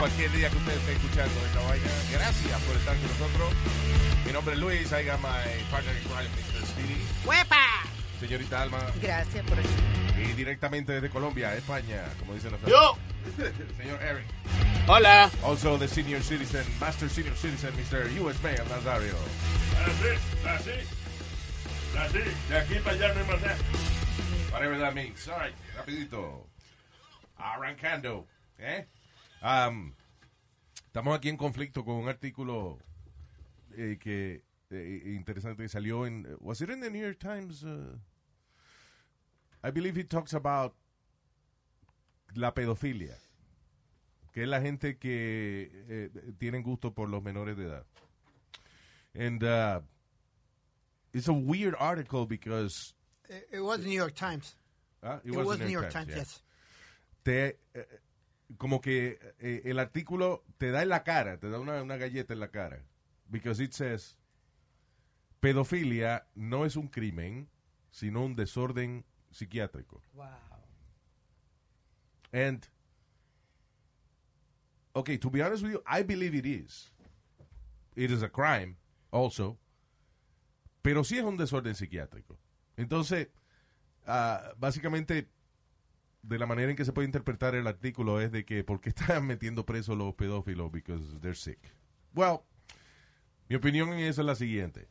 Cualquier día que usted esté escuchando esta vaina. Gracias por estar con nosotros. Mi nombre es Luis. I got my partner in crime, Mr. Speedy. ¡Huepa! Señorita Alma. Gracias por eso. Y directamente desde Colombia, España, como dicen nosotros. Yo. Señor Eric. Hola. Also the senior citizen, master senior citizen, Mr. U.S. Mayor Nazario. Así, así, así, de aquí para allá no hay más nada. Whatever that means. All right, rapidito. Arrancando. ¿eh? Um, estamos aquí en conflicto con un artículo eh, que eh, interesante que salió en. Was it in the New York Times? Uh, I believe it talks about la pedofilia, que es la gente que eh, tienen gusto por los menores de edad. And uh, it's a weird article because It, it was New York Times. Ah, It, was, New York Times, yeah. yes. Te, eh, como que eh, el artículo te da en la cara, te da una, una galleta en la cara. Because it says, pedofilia no es un crimen, sino un desorden psiquiátrico. Wow. And, okay, to be honest with you, I believe it is. It is a crime, also. Pero sí es un desorden psiquiátrico. Entonces, ah, básicamente, de la manera en que se puede interpretar el artículo es de que, ¿por qué están metiendo presos los pedófilos? Because they're sick. Well, mi opinión en eso es la siguiente.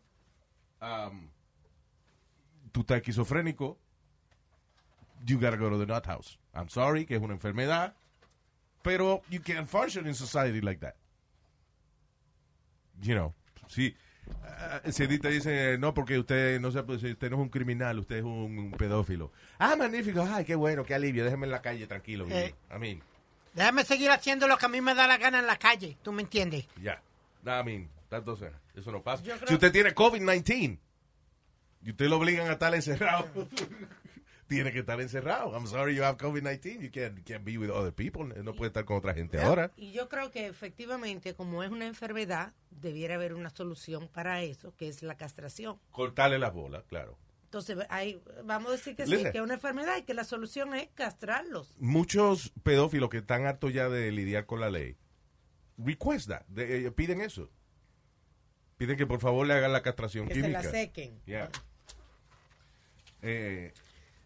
Um, tú estás esquizofrénico, you gotta go to the nut house. I'm sorry, que es una enfermedad, pero you can't function in society like that. You know, si, si a ti te dice, no, porque usted no, se, pues, usted no es un criminal, usted es un, un pedófilo. Ah, magnífico, ay, qué bueno, qué alivio, déjeme en la calle tranquilo. Eh. I mean, Déjame seguir haciendo lo que a mí me da la gana en la calle. ¿Tú me entiendes? ya. I mean, that doesn't- eso no pasa. Si usted tiene COVID-19 y usted lo obligan a estar encerrado, tiene que estar encerrado. I'm sorry you have COVID-19. You can't, you can't be with other people. No puede estar con otra gente ahora. Y yo creo que efectivamente, como es una enfermedad, debiera haber una solución para eso, que es la castración. Cortarle las bolas, claro. Entonces, ahí, vamos a decir que sí, Listen. que es una enfermedad y que la solución es castrarlos. Muchos pedófilos que están hartos ya de lidiar con la ley, request that. De- eh, piden eso. Piden que por favor le hagan la castración Que se química. la sequen. Yeah. Eh,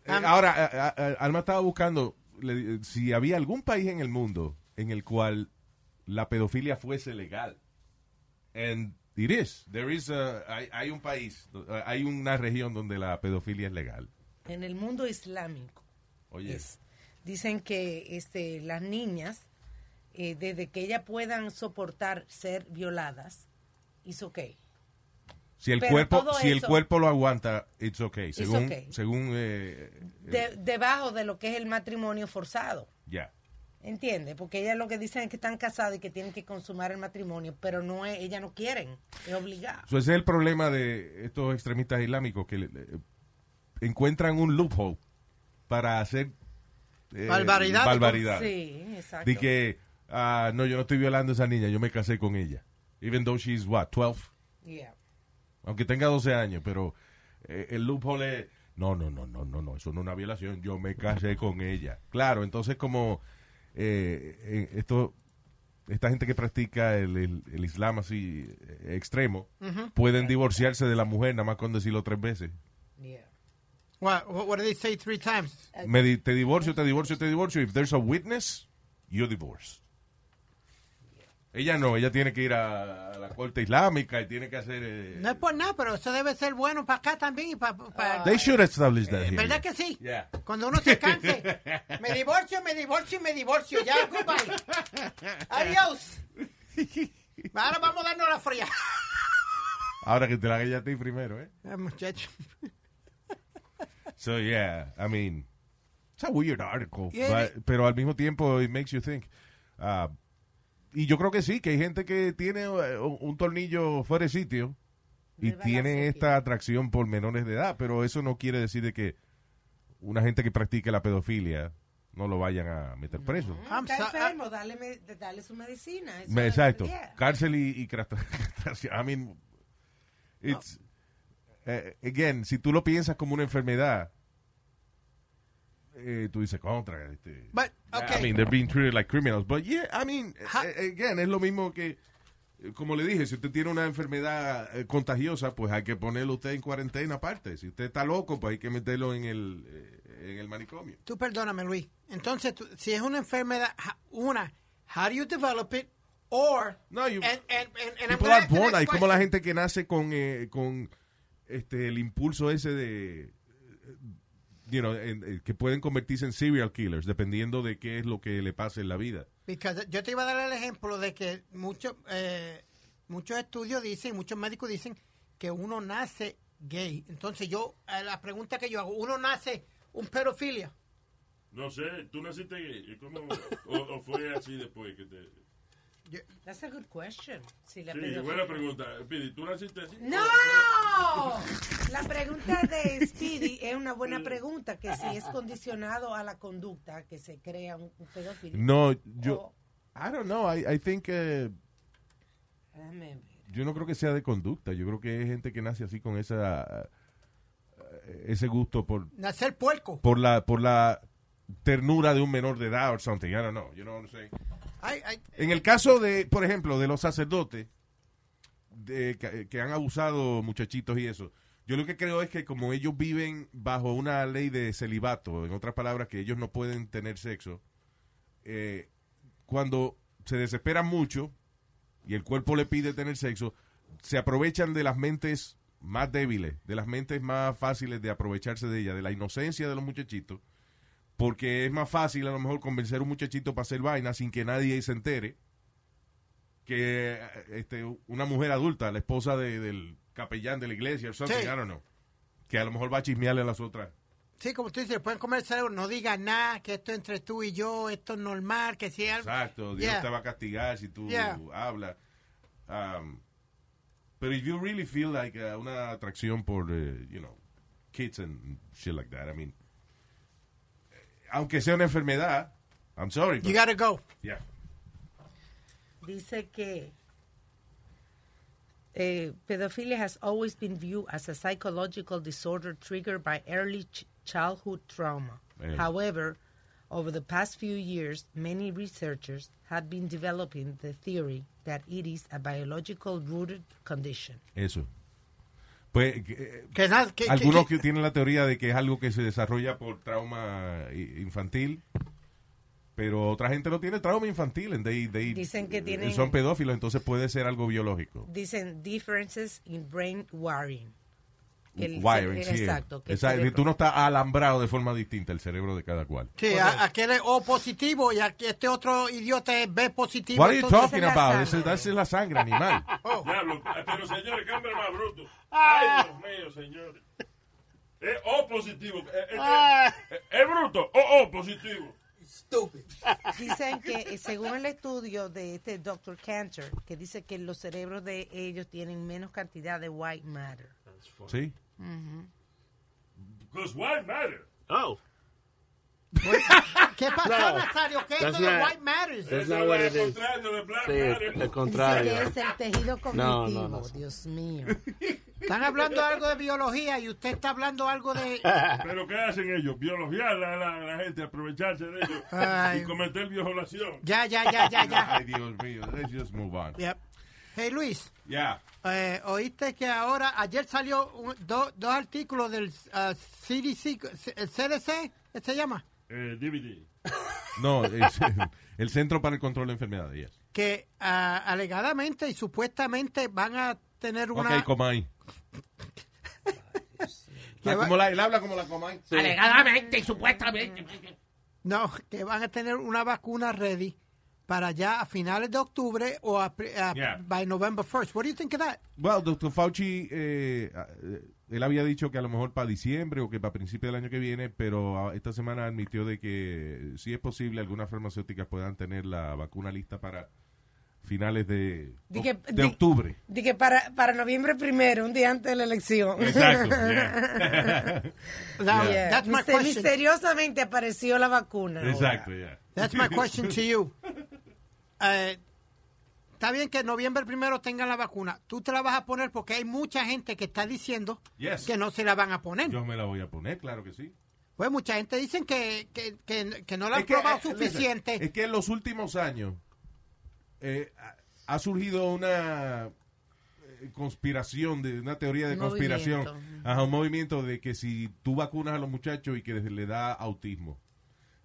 eh, Am- ahora, Alma estaba buscando le- si había algún país en el mundo en el cual la pedofilia fuese legal. And it is. There is a- hay, hay un país, hay una región donde la pedofilia es legal. En el mundo islámico. Oye, es- dicen que este, las niñas, eh, desde que ellas puedan soportar ser violadas, es ok. Si el pero cuerpo, si el cuerpo lo aguanta, it's okay. Según, okay. según, eh, De- debajo de lo que es el matrimonio forzado. ya. ¿Entiende? Porque ellas lo que dicen es que están casadas y que tienen que consumar el matrimonio, pero no es, ellas no quieren, es obligado. So, ese es el problema de estos extremistas islámicos que eh, encuentran un loophole para hacer eh, Barbaridades. barbaridades. Sí, exacto. De que, ah, no, yo no estoy violando a esa niña, yo me casé con ella. Even though she's, what, 12? Yeah. Aunque tenga 12 años, pero eh, el loophole es, no, no, no, no, no, no, eso no es una violación, yo me casé con ella. Claro, entonces como eh, eh, esto, esta gente que practica el, el- el islam así eh, extremo, pueden divorciarse de la mujer nada más con decirlo tres veces. Yeah. What, what, do they say three times? Me di- te divorcio, te divorcio, te divorcio. If there's a witness, you divorce. Ella no, ella tiene que ir a, a la corte islámica y tiene que hacer... eh, No es por nada, pero eso debe ser bueno para acá también y para... They should establish that here. ¿Verdad que sí? Yeah. Cuando uno se canse, me divorcio, me divorcio, me divorcio. Ya, goodbye. Adiós. Ahora vamos a darnos la fría. Ahora que te la haga ella a ti primero, ¿eh? Ah, muchacho. So, yeah, I mean, it's a weird article. Yeah, but- pero al mismo tiempo, it makes you think. Ah, y yo creo que sí, que hay gente que tiene eh, un, tornillo fuera de sitio y De tiene esta atracción por menores de edad, pero eso no quiere decir de que una gente que practique la pedofilia no lo vayan a meter preso. Está so- enfermo, dale, me- dale su medicina. Eso Exacto. Cárcel y, y. I mean, it's, eh, again, si tú lo piensas como una enfermedad, eh, tú dices contra. Este, But, okay. I mean, they're being treated like criminals. But yeah, I mean, again, es lo mismo que, eh, como le dije, si usted tiene una enfermedad eh, contagiosa, pues hay que ponerlo usted en cuarentena aparte. Si usted está loco, pues hay que meterlo en el, eh, en el manicomio. Tú perdóname, Luis. Entonces, tú- si es una enfermedad, una, how do you develop it? Or, No, you- and, and, and, People are born, hay como la gente que nace con, eh, con este, el impulso ese de, you know, en- eh, que pueden convertirse en serial killers, dependiendo de qué es lo que le pase en la vida. Because yo te iba a dar el ejemplo de que muchos eh, muchos estudios dicen, muchos médicos dicen que uno nace gay. Entonces yo, eh, la pregunta que yo hago, uno nace un pedofilia. No sé, tú naciste gay. ¿y ¿Cómo? O, o fue así después que te.? That's a good question. Si la Sí, pedofilia- buena pregunta. Pidi, ¿tú naciste así? ¡No! La pregunta de Speedy es una buena pregunta, que si es condicionado a la conducta que se crea un, un pedófilo. No, yo, O- I don't know, I, I think, eh, Déjame ver. yo no creo que sea de conducta, yo creo que hay gente que nace así con esa, eh, ese gusto por, Nacer puerco. por la, por la ternura de un menor de edad or something, I don't know, you know what I'm saying? En el caso de, por ejemplo, de los sacerdotes de, que, que han abusado muchachitos y eso, yo lo que creo es que como ellos viven bajo una ley de celibato, en otras palabras, que ellos no pueden tener sexo, eh, cuando se desesperan mucho y el cuerpo le pide tener sexo, se aprovechan de las mentes más débiles, de las mentes más fáciles de aprovecharse de ella, de la inocencia de los muchachitos, porque es más fácil a lo mejor convencer a un muchachito para hacer vaina sin que nadie se entere que este, una mujer adulta, la esposa de- del capellán de la iglesia, o something, Sí. I don't know, que a lo mejor va a chismearle a las otras. sí, como tú dices, pueden el cerebro, no digas nada, que esto entre tú y yo, esto es normal, que si algo... Exacto, Dios Yeah. te va a castigar si tú Yeah. hablas. Um, pero if you really feel like uh, una atracción por, eh, you know, kids and shit like that, I mean, aunque sea una enfermedad, I'm sorry. You gotta go. yeah. Dice que eh, pedophilia has always been viewed as a psychological disorder triggered by early ch- childhood trauma. Eh. However, over the past few years, many researchers have been developing the theory that it is a biological rooted condition. Eso. Pues, eh, Que nada, que, que- algunos que- que tienen la teoría de que es algo que se desarrolla por trauma infantil, pero otra gente no tiene trauma infantil. and they- they- Dicen que tienen- Son pedófilos, entonces puede ser algo biológico. Dicen differences in brain wiring. Que el Wiring, sí. Exacto. que Exacto, Tú no estás alambrado de forma distinta el cerebro de cada cual. Sí, a- aquel es O positivo y aquí este otro idiota es B positivo. What are you talking esa es la about? sangre. Esa es la sangre animal. Diablo, eh, pero señores, qué hombre más bruto. Ay, Dios mío, señores. Es O positivo. eh, eh, eh, Es bruto. O O positivo. Dicen que eh, según el estudio de este Dr. Cantor, que dice que los cerebros de ellos tienen menos cantidad de white matter. ¿Sí? Because why matter? Oh, ¿Qué pasó, No, Nazario? ¿Qué es de White Matters? That's not what es it is. Sí, Dice contrario. que es el tejido cognitivo, No, no, no. Dios mío. Están hablando algo de biología y usted está hablando algo de... Pero ¿qué hacen ellos? Biologiar a la, la gente, aprovecharse de ellos Ay. y cometer violación. Ya, ya, ya, ya, ya. Ay, Dios mío. Let's just move on. Yep. Hey, Luis, Yeah. eh, oíste que ahora, ayer salió un- do- dos artículos del uh, CDC, el CDC, ¿qué se llama? Eh, DVD. No, es el Centro para el Control de Enfermedades. yes. que ah, alegadamente y supuestamente van a tener una... Ok, Comay. Ah, como la, él habla como la Comay. Alegadamente y supuestamente. No, que van a tener una vacuna ready para ya a finales de octubre o a, pri- a- Yeah. by November 1st. What do you think of that? Well, Dr. Fauci, eh, eh, él había dicho que a lo mejor para diciembre o que para principios del año que viene, pero ah, esta semana admitió de que si es posible algunas farmacéuticas puedan tener la vacuna lista para finales de, Di que- de di- octubre. Di que para, para noviembre primero, un día antes de la elección. Exacto. yeah. Now, Yeah. That's my Mister- question. misteriosamente apareció la vacuna. Exacto, yeah. That's my question to you. Eh, está bien que noviembre primero tengan la vacuna. Tú te la vas a poner porque hay mucha gente que está diciendo Yes. que no se la van a poner. Yo me la voy a poner, claro que sí. Pues mucha gente dicen que, que, que, que no la han Es que, probado eh, suficiente. es que en los últimos años eh, ha- surgido una eh, conspiración, de una teoría de Un conspiración, movimiento. ajá, un movimiento de que si tú vacunas a los muchachos y que le da autismo.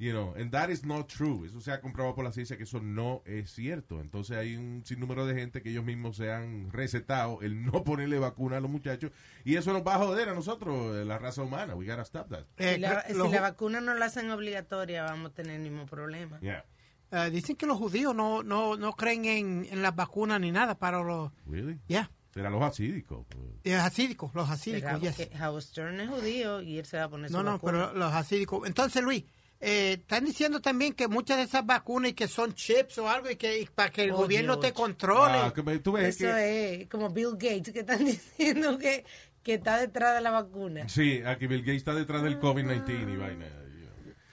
You know, and that is not true. Eso se ha comprobado por la ciencia que eso no es cierto. Entonces hay un sinnúmero de gente que ellos mismos se han recetado el no ponerle vacuna a los muchachos y eso nos va a joder a nosotros, eh, la raza humana. We gotta stop that. Eh, Si, la vacuna no la hacen obligatoria, vamos a tener el mismo problema. Yeah. Eh, dicen que los judíos no, no, no creen en, en las vacunas ni nada para los... Really? Ya, Será los asídicos. los hasídicos, los hasídicos, yes. Howard Stern es judío y él se va a poner No, su no, vacuna. pero los hasídicos. Entonces, Luis, eh, están diciendo también que muchas de esas vacunas y que son chips o algo y que y para que el Oh, gobierno Dios. te controle. Ah, que me- tú ves Eso que... es como Bill Gates que están diciendo que, que está detrás de la vacuna. Sí, aquí Bill Gates está detrás del COVID-19 y vaina.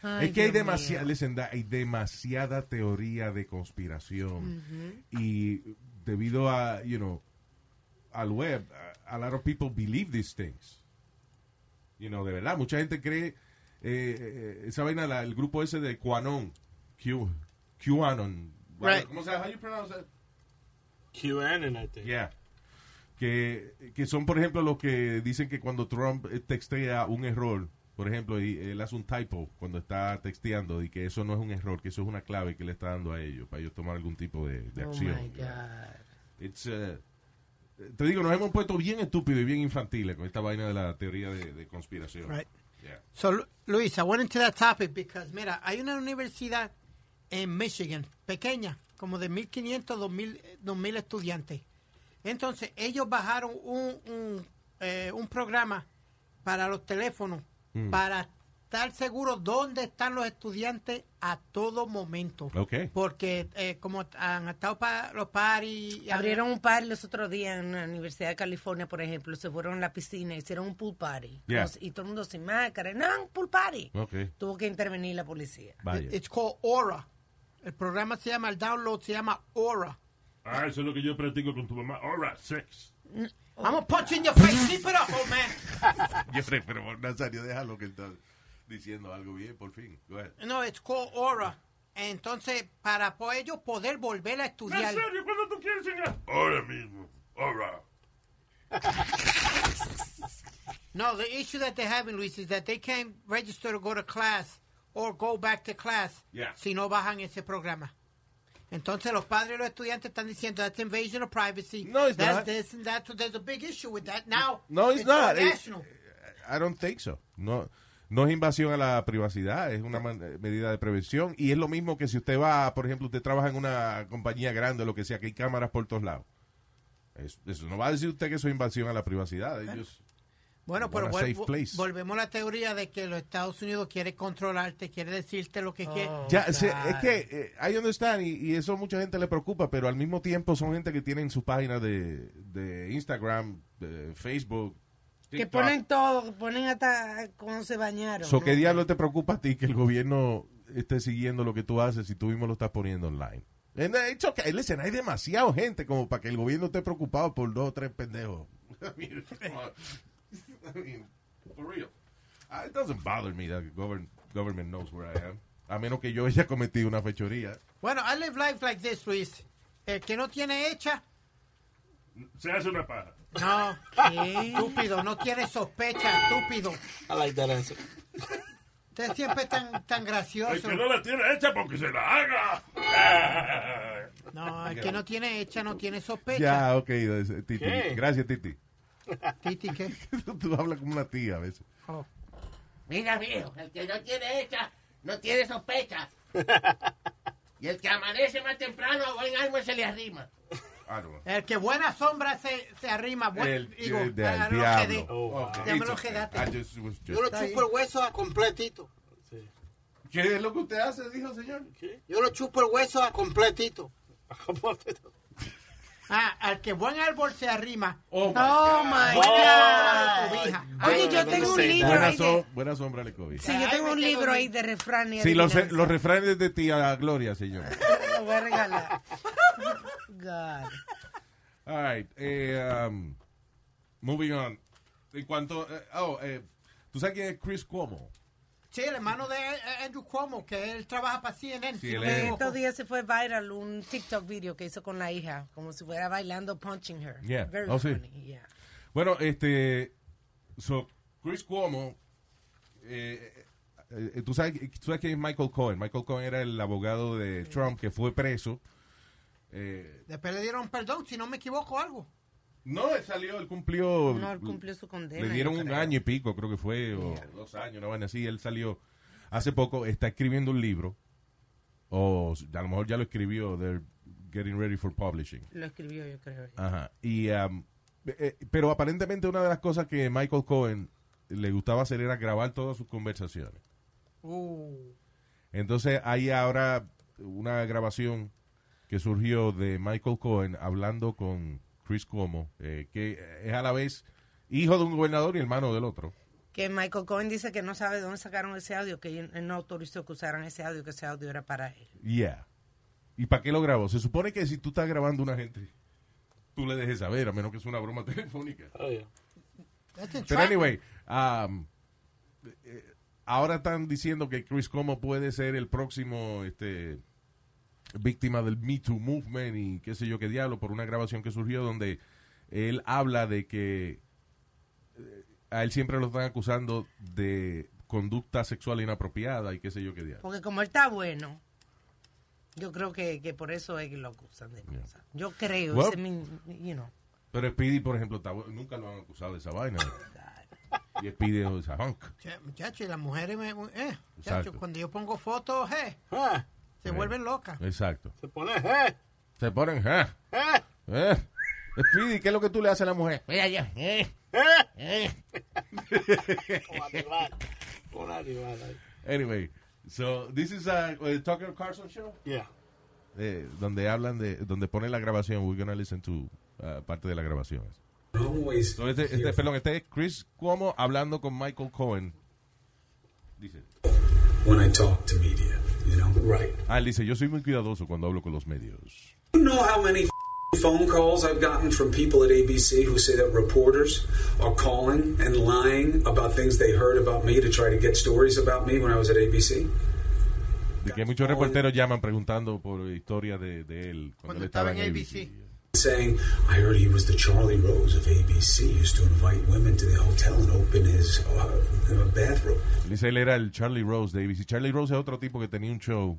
Ay, es que hay mío. listen, da- hay demasiada teoría de conspiración y debido a, you know, al web, a, a lot of people believe these things. You know, de verdad, mucha gente cree eh, eh, esa vaina, la- el grupo ese de QAnon, Q, QAnon. Right. ¿Cómo se llama? You pronounce that? QAnon, I think. Yeah. Que, que son, por ejemplo, los que dicen que cuando Trump eh, textea un error, por ejemplo, y él hace un typo cuando está texteando y que eso no es un error, que eso es una clave que le está dando a ellos para ellos tomar algún tipo de, de Oh acción. my God. It's, uh, te digo, nos hemos puesto bien estúpidos y bien infantiles con esta vaina de la teoría de, de conspiración. Right. Yeah. So, Lu- Luis, I went into that topic because, mira, hay una universidad en Michigan, pequeña, como de 1.500, 2.000 eh, 2.000 estudiantes. Entonces, ellos bajaron un, un, eh, un programa para los teléfonos Mm. para estar seguros dónde están los estudiantes a todo momento. Ok. Porque eh, como han estado pa- los paris... Abrieron un par los otros días en la Universidad de California, por ejemplo. Se fueron a la piscina, hicieron un pool party. Yeah. Y todo el mundo sin máscara. No, un pool party. Ok. Tuvo que intervenir la policía. Vaya. It's called Aura. El programa se llama, el download se llama Aura. Ah, eso es lo que yo practico con tu mamá. All right, sex. I'm gonna punch in your face. Keep it up, old man. Jeffrey, pero Nazario, déjalo que está diciendo algo bien, por fin. Go ahead. No, it's called Aura. Entonces, para ellos poder volver a ¿En estudiar. serio? ¿Cuándo tú quieres enseñar? Ahora mismo. Right. No, the issue that they're having, Luis, is that they can't register to go to class or go back to class Yeah. si no bajan ese programa. Entonces, los padres y los estudiantes están diciendo that's invasion of privacy. No, it's that's not. This and that. There's a big issue with that. Now, No, it's, not. It- national. I don't think so. No, no es invasión a la privacidad, es una medida de prevención. Y es lo mismo que si usted va, por ejemplo, usted trabaja en una compañía grande o lo que sea, que hay cámaras por todos lados. Es- eso no va a decir usted que eso es invasión a la privacidad. Ellos, Bueno, pero volvemos a la teoría de que los Estados Unidos quiere controlarte, quiere decirte lo que quiere. Oh, ya, se- God. es que eh, I understand y, y eso mucha gente le preocupa, pero al mismo tiempo son gente que tienen su página de, de Instagram, de Facebook. Que ponen todo, ponen hasta cuando se bañaron. So, ¿no? ¿Qué diablo te preocupa a ti que el gobierno esté siguiendo lo que tú haces si tú mismo lo estás poniendo online? And uh, it's okay. Listen, hay demasiada gente como para que el gobierno esté preocupado por dos o tres pendejos. I mean, for real. Uh, it doesn't bother me that the govern- government knows where I am. A menos que yo haya cometido una fechoría. Bueno, I live life like this, Luis. El que no tiene hecha, Se hace una paja. no, ¿Qué? estúpido, no tiene sospecha, estúpido. I like that answer. Usted siempre es tan, tan El gracioso. que no la tiene hecha porque se la haga. Ah. No, el que no tiene hecha no tiene sospecha. Ya, ok, Titi. ¿Qué? Gracias, Titi. Titi, ¿qué? Tú hablas como una tía a veces. Oh. Mira, viejo, el que no tiene hecha, no tiene sospecha. Y el que amanece más temprano, buen alma se le arrima. Ah. El que buena sombra se, se arrima. buen- El, digo, el a lo Ya me lo quedaste. Just Yo lo chupo el hueso a completito. ¿Qué es lo que usted hace, dijo señor? Yo lo chupo el hueso a completito. Ah, al que buen árbol se arrima. Oh, Oh, my Buena God. cobija. Oye, yo tengo un libro Buena, ahí de... buena sombra le COVID. Sí, yo tengo un libro ahí de refranes. Sí, los, los refranes de tía Gloria, señor. Lo voy a regalar. God. All right. Eh, um, moving on. En cuanto. eh, oh, eh, ¿tú sabes quién es Chris Cuomo? Sí, el hermano de eh, Andrew Cuomo, que él trabaja para CNN. Sí, si no es-. Estos días se fue viral un TikTok video que hizo con la hija, como si fuera bailando punching her. Yeah. Very Oh, sí. funny, yeah. Bueno, este. So, Chris Cuomo. eh, eh, ¿tú, sabes, ¿Tú sabes quién es Michael Cohen? Michael Cohen era el abogado de Trump que fue preso. Eh, Después le dieron perdón, si no me equivoco, algo. No, él salió, él cumplió. No, él cumplió su condena. Le dieron un año y pico, creo que fue, o dos años, una vaina así. Él salió hace poco, está escribiendo un libro, o a lo mejor ya lo escribió, they're getting ready for publishing. Lo escribió, yo creo. Ajá. Y, um, eh, pero aparentemente una de las cosas que Michael Cohen le gustaba hacer era grabar todas sus conversaciones. Uh. Entonces hay ahora una grabación que surgió de Michael Cohen hablando con Chris Cuomo, eh, que es a la vez hijo de un gobernador y hermano del otro. Que Michael Cohen dice que no sabe de dónde sacaron ese audio, que él no autorizó que usaran ese audio, que ese audio era para él. Yeah. ¿Y para qué lo grabó? Se supone que si tú estás grabando a una gente, tú le dejes saber, a menos que es una broma telefónica. That's Pero anyway, um, eh, ahora están diciendo que Chris Como puede ser el próximo este, víctima del Me Too Movement y qué sé yo qué diablo, por una grabación que surgió donde él habla de que eh, a él siempre lo están acusando de conducta sexual inapropiada y qué sé yo qué diablo. Porque como él está bueno, yo creo que, que por eso es que lo acusan de cosas. Yo creo, Well- ese mi- you know. Pero Speedy, por ejemplo, está nunca lo han acusado de esa vaina. y Speedy es esa hunk. Che, Muchachos, y las mujeres, me, eh, muchachos, Exacto. cuando yo pongo fotos, eh, se vuelven locas. Exacto. Se pone, eh, Se ponen, ¿eh? eh, ¿Eh? Speedy, ¿qué es lo que tú le haces a la mujer? Mira ya, eh, eh. eh. Animal. Un animal. Anyway, so this is a, a Tucker Carlson show. Yeah. Eh, donde hablan de, donde ponen la grabación. We're gonna listen to uh, parte de la grabación. So, este, este, perdón, este es Chris Cuomo hablando con Michael Cohen. Dice. when I talk to media, you know? Right. Ah, él dice, yo soy muy cuidadoso cuando hablo con los medios. You know how many f- phone calls I've gotten from people at ABC who say that reporters are calling and lying about things they heard about me to try to get stories about me when I was at ABC? De que muchos reporteros llaman preguntando por historia de, de él cuando, él estaba en ABC. Saying, I heard he was the Charlie Rose of ABC. He used to invite women to the hotel and open his uh, bathroom. Él dice, él era el Charlie Rose de ABC. Charlie Rose es otro tipo que tenía un show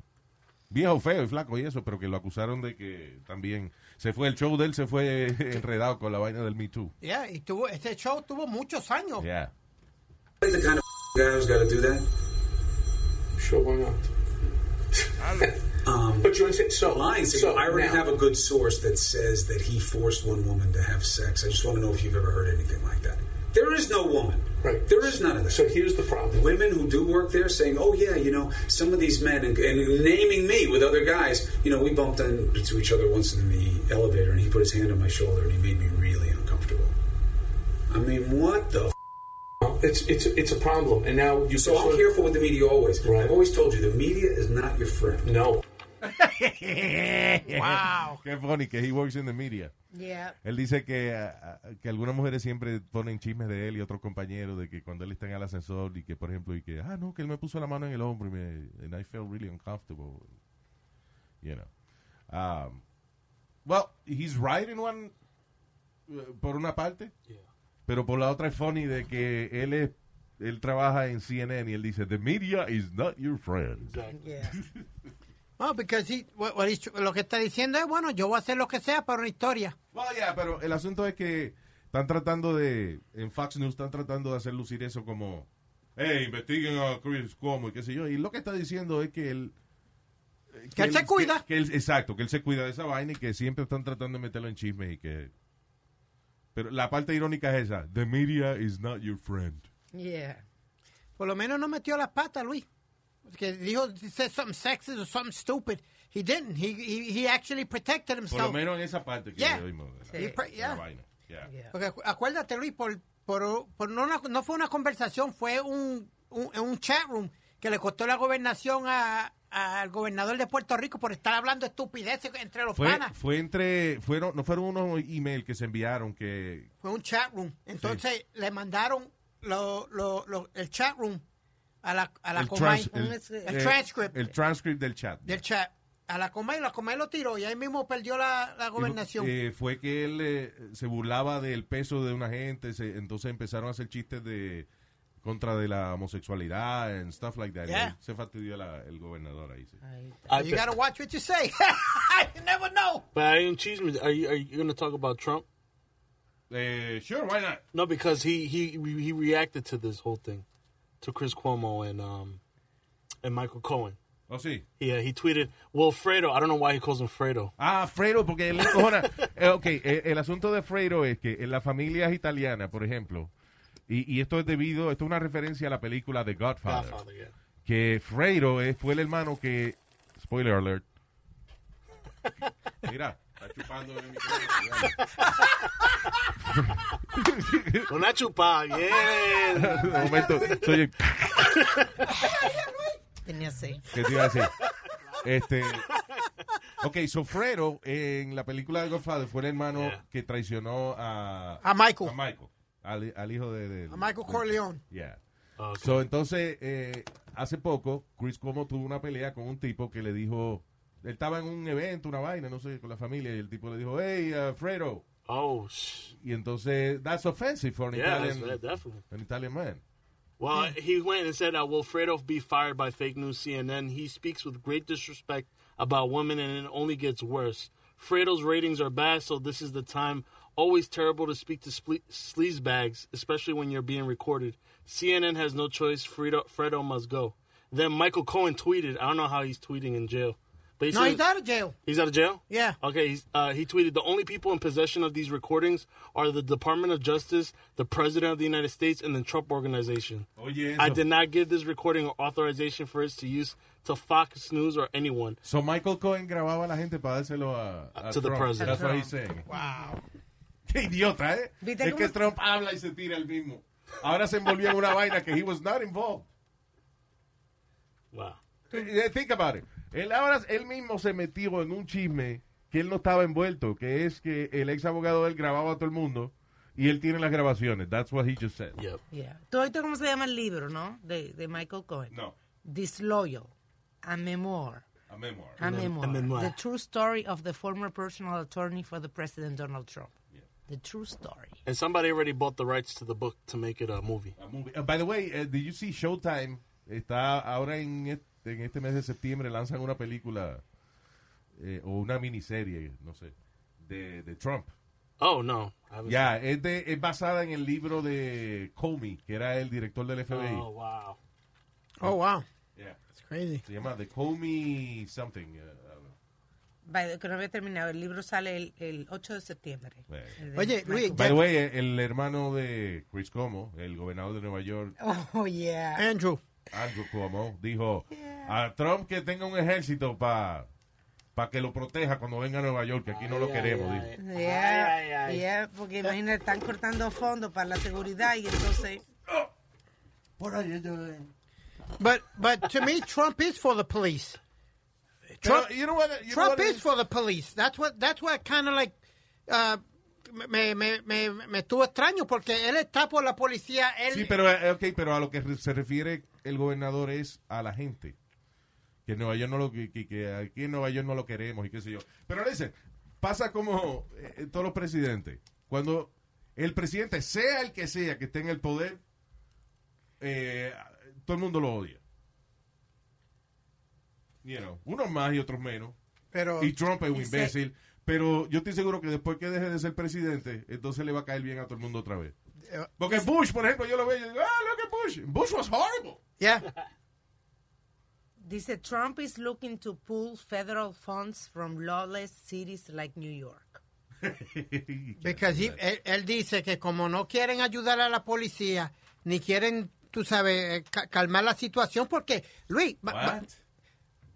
viejo, feo y flaco y eso, pero que lo acusaron de que también se fue, el show de él se fue enredado con la vaina del Me Too. Yeah, y tuvo, este show tuvo muchos años. Yeah. Are you the kind of guy who's got to do that? Sure, why not? Um, But you're saying so. lying. So, I already now- have a good source that says that he forced one woman to have sex. I just want to know if you've ever heard anything like that. There is no woman. Right. There is none of that. So here's the problem. Women who do work there saying, "Oh yeah, you know, some of these men," and, and naming me with other guys. You know, we bumped into each other once in the elevator, and he put his hand on my shoulder, and he made me really uncomfortable. I mean, what the? F- It's it's it's a problem, and now you. so I'm careful with the media always. I've always told you the media is not your friend. No. Wow. Qué funny que he works in the media. Yeah. Él dice que, que algunas mujeres siempre ponen chismes de él y otros compañeros de que cuando él está en el ascensor y que, por ejemplo, y que, ah, no, que él me puso la mano en el hombro y me, and I felt really uncomfortable. You know. Um, well, he's right in one, uh, por una parte, pero por la otra es funny de que él es, él trabaja en CNN y él dice, the media is not your friend. Yeah. Oh, because he, what- what lo que está diciendo es, bueno, yo voy a hacer lo que sea para una historia. Well, yeah, pero el asunto es que están tratando de, en Fox News están tratando de hacer lucir eso como, hey, investiguen a Chris Cuomo y qué sé yo. Y lo que está diciendo es que él... eh, Que él se cuida. que él- exacto, que él se cuida de esa vaina y que siempre están tratando de meterlo en chismes y que... Pero la parte irónica es esa, the media is not your friend. Yeah. Por lo menos no metió las patas, Luis. Que dijo, he said something sexist or something stupid. He didn't. He, he, he actually protected Por himself. lo menos en esa parte que Yeah. pre- de yeah. vaina. Yeah. Porque acu- acuérdate, Luis, por, por, por no, una- no fue una conversación, fue un, un, un chat room que le costó la gobernación a- al gobernador de Puerto Rico por estar hablando estupideces entre los Fue, panas. fue entre, fueron, no fueron unos emails que se enviaron que Fue un chat room. Entonces le mandaron lo, lo, lo- el chat room a la, a la el, Comay, trans- un- el- el eh, transcript el transcript del chat. del chat. A la Comay, la Comay lo tiró y ahí mismo perdió la, la gobernación. Eh, fue que él eh, se burlaba del peso de una gente, se- entonces empezaron a hacer chistes de contra de la homosexualidad and stuff like that. Yeah. ahí se fastidió la- el gobernador ahí. sí. I you gotta watch what you say. you never know. But I didn't cheese me. Are you, are you going to talk about Trump? Eh, sure, why not? No, because he, he he reacted to this whole thing, to Chris Cuomo and um and Michael Cohen. Oh, sí. Yeah, he tweeted, "Well, Fredo, I don't know why he calls him Fredo. Ah, Fredo, porque él. Eh, ok, eh, el asunto de Fredo es que en las familias italianas, por ejemplo, y, y esto es debido, esto es una referencia a la película The Godfather, Godfather, yeah. que Fredo fue el hermano que, spoiler alert, mira, está chupando en mi Una chupada, yeah. De momento, soy el- Tenía seis. ¿Qué te iba a decir? Este, ok, so Fredo en la película de Godfather fue el hermano Yeah. que traicionó a, A Michael. a Michael, al, al hijo de, de- A Michael Corleone. Yeah. Okay. So, entonces, eh, hace poco, Chris Cuomo tuvo una pelea con un tipo que le dijo, él estaba en un evento, una vaina, no sé, con la familia, y el tipo le dijo, hey, uh, Fredo. Oh, sh- Y entonces, that's offensive for an, yeah, that's, that definitely. an Italian man. Well, he went and said, uh, "Will Fredo be fired by fake news CNN? He speaks with great disrespect about women, and it only gets worse. Fredo's ratings are bad, so this is the time. Always terrible to speak to sple- sleazebags, especially when you're being recorded. CNN has no choice. Fredo, Fredo must go." Then Michael Cohen tweeted. I don't know how he's tweeting in jail, but he No, says- he's out of jail. He's out of jail? Yeah. Okay, he's, uh, he tweeted The only people in possession of these recordings are the Department of Justice, the President of the United States, and the Trump Organization. Oye, I did not give this recording or authorization for its to use to Fox News or anyone. So, Michael Cohen grababa a la gente para dárselo a, a To the president. That's what he's saying. Wow. Qué idiota, ¿eh? ¿Viste Es que Trump habla y se tira el mismo. Ahora se envolvió en una vaina que he was not involved. Wow. Eh, Think about it. Él ahora él mismo se metió en un chisme que él no estaba envuelto, que es que el ex abogado de él grababa a todo el mundo y él tiene las grabaciones. That's what he just said. Yep. Yeah. ¿Tú oíste cómo se llama el libro, no? De, de Michael Cohen. No, Disloyal. A memoir. a memoir. A memoir. memoir. The true story of the former personal attorney for the President Donald Trump. The true story. And somebody already bought the rights to the book to make it a movie. A movie. Uh, by the way, uh, did you see Showtime? Está ahora en este, en este mes de septiembre lanzan una película eh, o una miniserie, no sé, de, de Trump. Oh, no. Ya, es, de- es basada en el libro de Comey, que era el director del FBI. Oh, wow. Oh, wow. Yeah. It's crazy. Se llama The Comey Something. uh, By the- que no había terminado. El libro sale el, el 8 de septiembre. De Oye, Luis, By the way, eh, el hermano de Chris Cuomo, el gobernador de Nueva York, Oh, yeah. Andrew. Andrew Cuomo, dijo a Trump que tenga un ejército para que lo proteja cuando venga a Nueva York, que aquí no lo Ay, queremos. ay, dijo. Yeah, Ay, ay, ay. yeah, porque imagínate, están cortando fondos para la seguridad y entonces... But but to me, Trump is for the police. Pero, Trump, you know what, you know Trump what it is for the police. That's what that's what kind of like uh, me, me, me, me estuvo extraño porque él está por la policía. Él, Sí, pero, eh, okay, pero a lo que se refiere el gobernador es a la gente. Que en Nueva York no lo que, que- aquí en Nueva York no lo queremos y qué sé yo. Pero dice, pasa como eh, todos los presidentes. Cuando el presidente, sea el que sea que esté en el poder, eh, todo el mundo lo odia. you know, unos más y otros menos. Pero, Y Trump es un imbécil. Pero yo estoy seguro que después que deje de ser presidente, entonces le va a caer bien a todo el mundo otra vez. Eh, Porque Bush, por ejemplo, yo lo veo y digo, ah, look at Bush. Bush was horrible. Yeah. Dice Trump is looking to pull federal funds from lawless cities like New York. Because he- él, él dice que como no quieren ayudar a la policía, ni quieren, tú sabes, eh, ca- calmar la situación, porque, Luis, ba-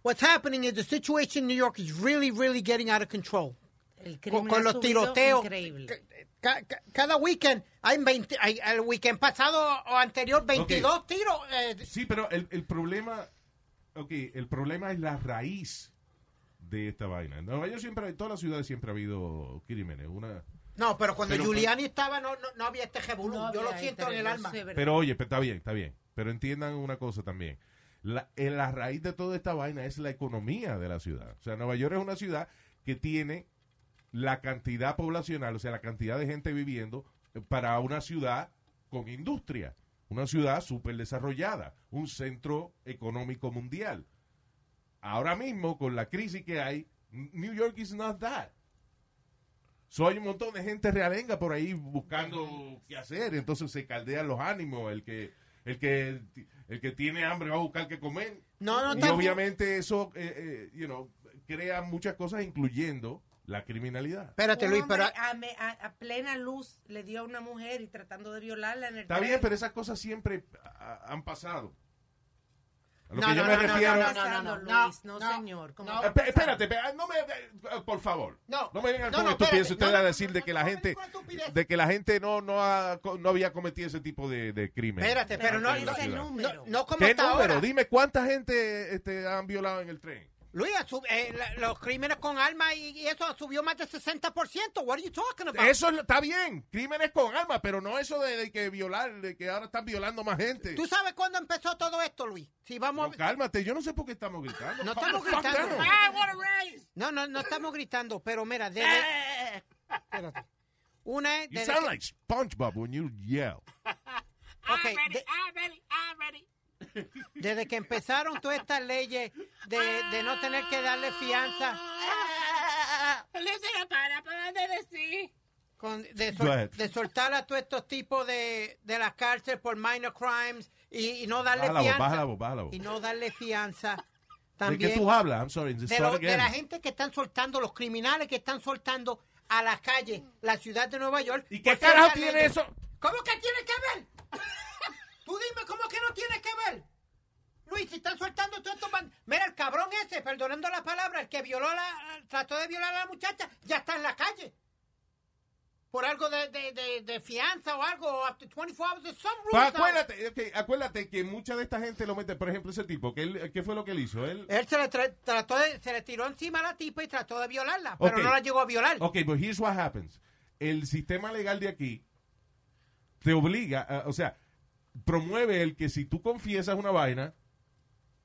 what's happening is the situation in New York is really, really getting out of control. El Con, crimen con ha los tiroteos. increíble. Ca- ca- cada weekend hay 20, hay, el weekend pasado o anterior 22 tiros. eh, Sí, pero el, el problema, ok, el problema es la raíz de esta vaina. En Nueva York siempre, en todas las ciudades siempre ha habido crímenes. Una, no, pero cuando Pero- Giuliani estaba no, no, no había este revolú. No Yo lo siento en el alma. Pero oye, pero está bien, está bien. Pero entiendan una cosa también. La, en la raíz de toda esta vaina es la economía de la ciudad. O sea, Nueva York es una ciudad que tiene la cantidad poblacional, o sea, la cantidad de gente viviendo eh, para una ciudad con industria. Una ciudad súper desarrollada. Un centro económico mundial. Ahora mismo, con la crisis que hay, New York is not that. So hay un montón de gente realenga por ahí buscando qué hacer, entonces se caldean los ánimos, el que el que el que tiene hambre va a buscar qué comer. No, no, y obviamente eso eh, eh, you know, crea muchas cosas incluyendo la criminalidad. Espérate, Luis, pero a, me- a- a plena luz le dio a una mujer y tratando de violarla en el Está tren. bien, pero esas cosas siempre ah, han pasado. A lo No, que yo no, me no, no, refiero no, no, Pasando, no, Luis, no, no, señor. ¿cómo no. a Eh? Espérate, no me, eh, por favor. No, No me vengan no, con no, espérate, ustedes no, a no, decir no, de no, que no, la no, gente no, estupidez. de que la gente no no, ha- no había cometido ese tipo de, de crimen. espérate, pero no, no, ese número. no, no como ¿Qué número? ahora. Dime cuánta gente este, han violado en el tren. Luis, eh, los crímenes con armas y, y eso subió más del 60%. What are you talking about? Eso es- está bien, crímenes con armas, pero no eso de, de que violar, de que ahora están violando más gente. ¿Tú sabes cuándo empezó todo esto, Luis? Si vamos No, cálmate, yo no sé por qué estamos gritando. No estamos gritando. No, no, no estamos gritando, pero mira, desde... Espérate. Una es... You sound que- like SpongeBob when you yell. ok, de- desde que empezaron todas estas leyes de, de no tener que darle fianza... con- de, sol- Go ahead. de soltar a todos estos tipos de, de la cárcel por minor crimes y, y no darle fianza. Y no darle fianza. ¿De También qué tú hablas? I'm sorry, de, lo- de la gente que están soltando, los criminales que están soltando a la calle, la ciudad de Nueva York. ¿Y qué carajo tiene leyes. eso? ¿Cómo que tiene que ver? Tú dime, ¿cómo que no tiene que ver? Luis, si están soltando todo esto, man- mira, el cabrón ese, perdonando la palabra, el que violó la, trató de violar a la muchacha, ya está en la calle. Por algo de, de, de, de fianza o algo, after 24 hours, some rules now. acuérdate, ok, acuérdate que mucha de esta gente lo mete, por ejemplo, ese tipo, que él, ¿qué fue lo que él hizo? Él, Él se le, tra- trató de, se le tiró encima a la tipa y trató de violarla, pero no la llegó a violar. Ok, but here's what happens. El sistema legal de aquí te obliga, a- o sea, promueve el que si tú confiesas una vaina,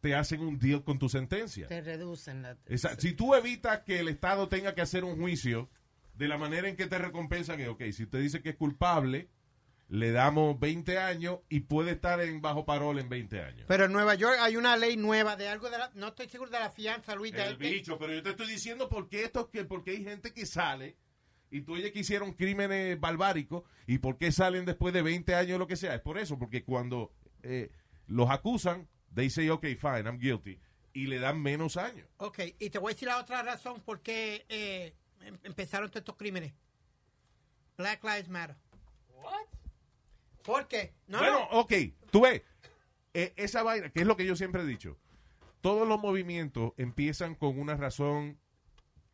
te hacen un deal con tu sentencia. Te reducen la... Esa- si tú evitas que el Estado tenga que hacer un juicio de la manera en que te recompensan, es, ok, si usted dice que es culpable, le damos 20 años y puede estar en bajo parol en 20 años. Pero en Nueva York hay una ley nueva de algo de la, no estoy seguro de la fianza, Luis. de- El bicho, pero yo te estoy diciendo por qué esto, que porque hay gente que sale y tú oyes que hicieron crímenes barbáricos y por qué salen después de 20 años lo que sea. Es por eso, porque cuando eh, los acusan, they say, ok, fine, I'm guilty, y le dan menos años. Ok, y te voy a decir la otra razón por qué eh, em- empezaron todos estos crímenes. Black Lives Matter. What? ¿Por qué? No, bueno, no. ok, tú ves, eh, esa vaina, que es lo que yo siempre he dicho, todos los movimientos empiezan con una razón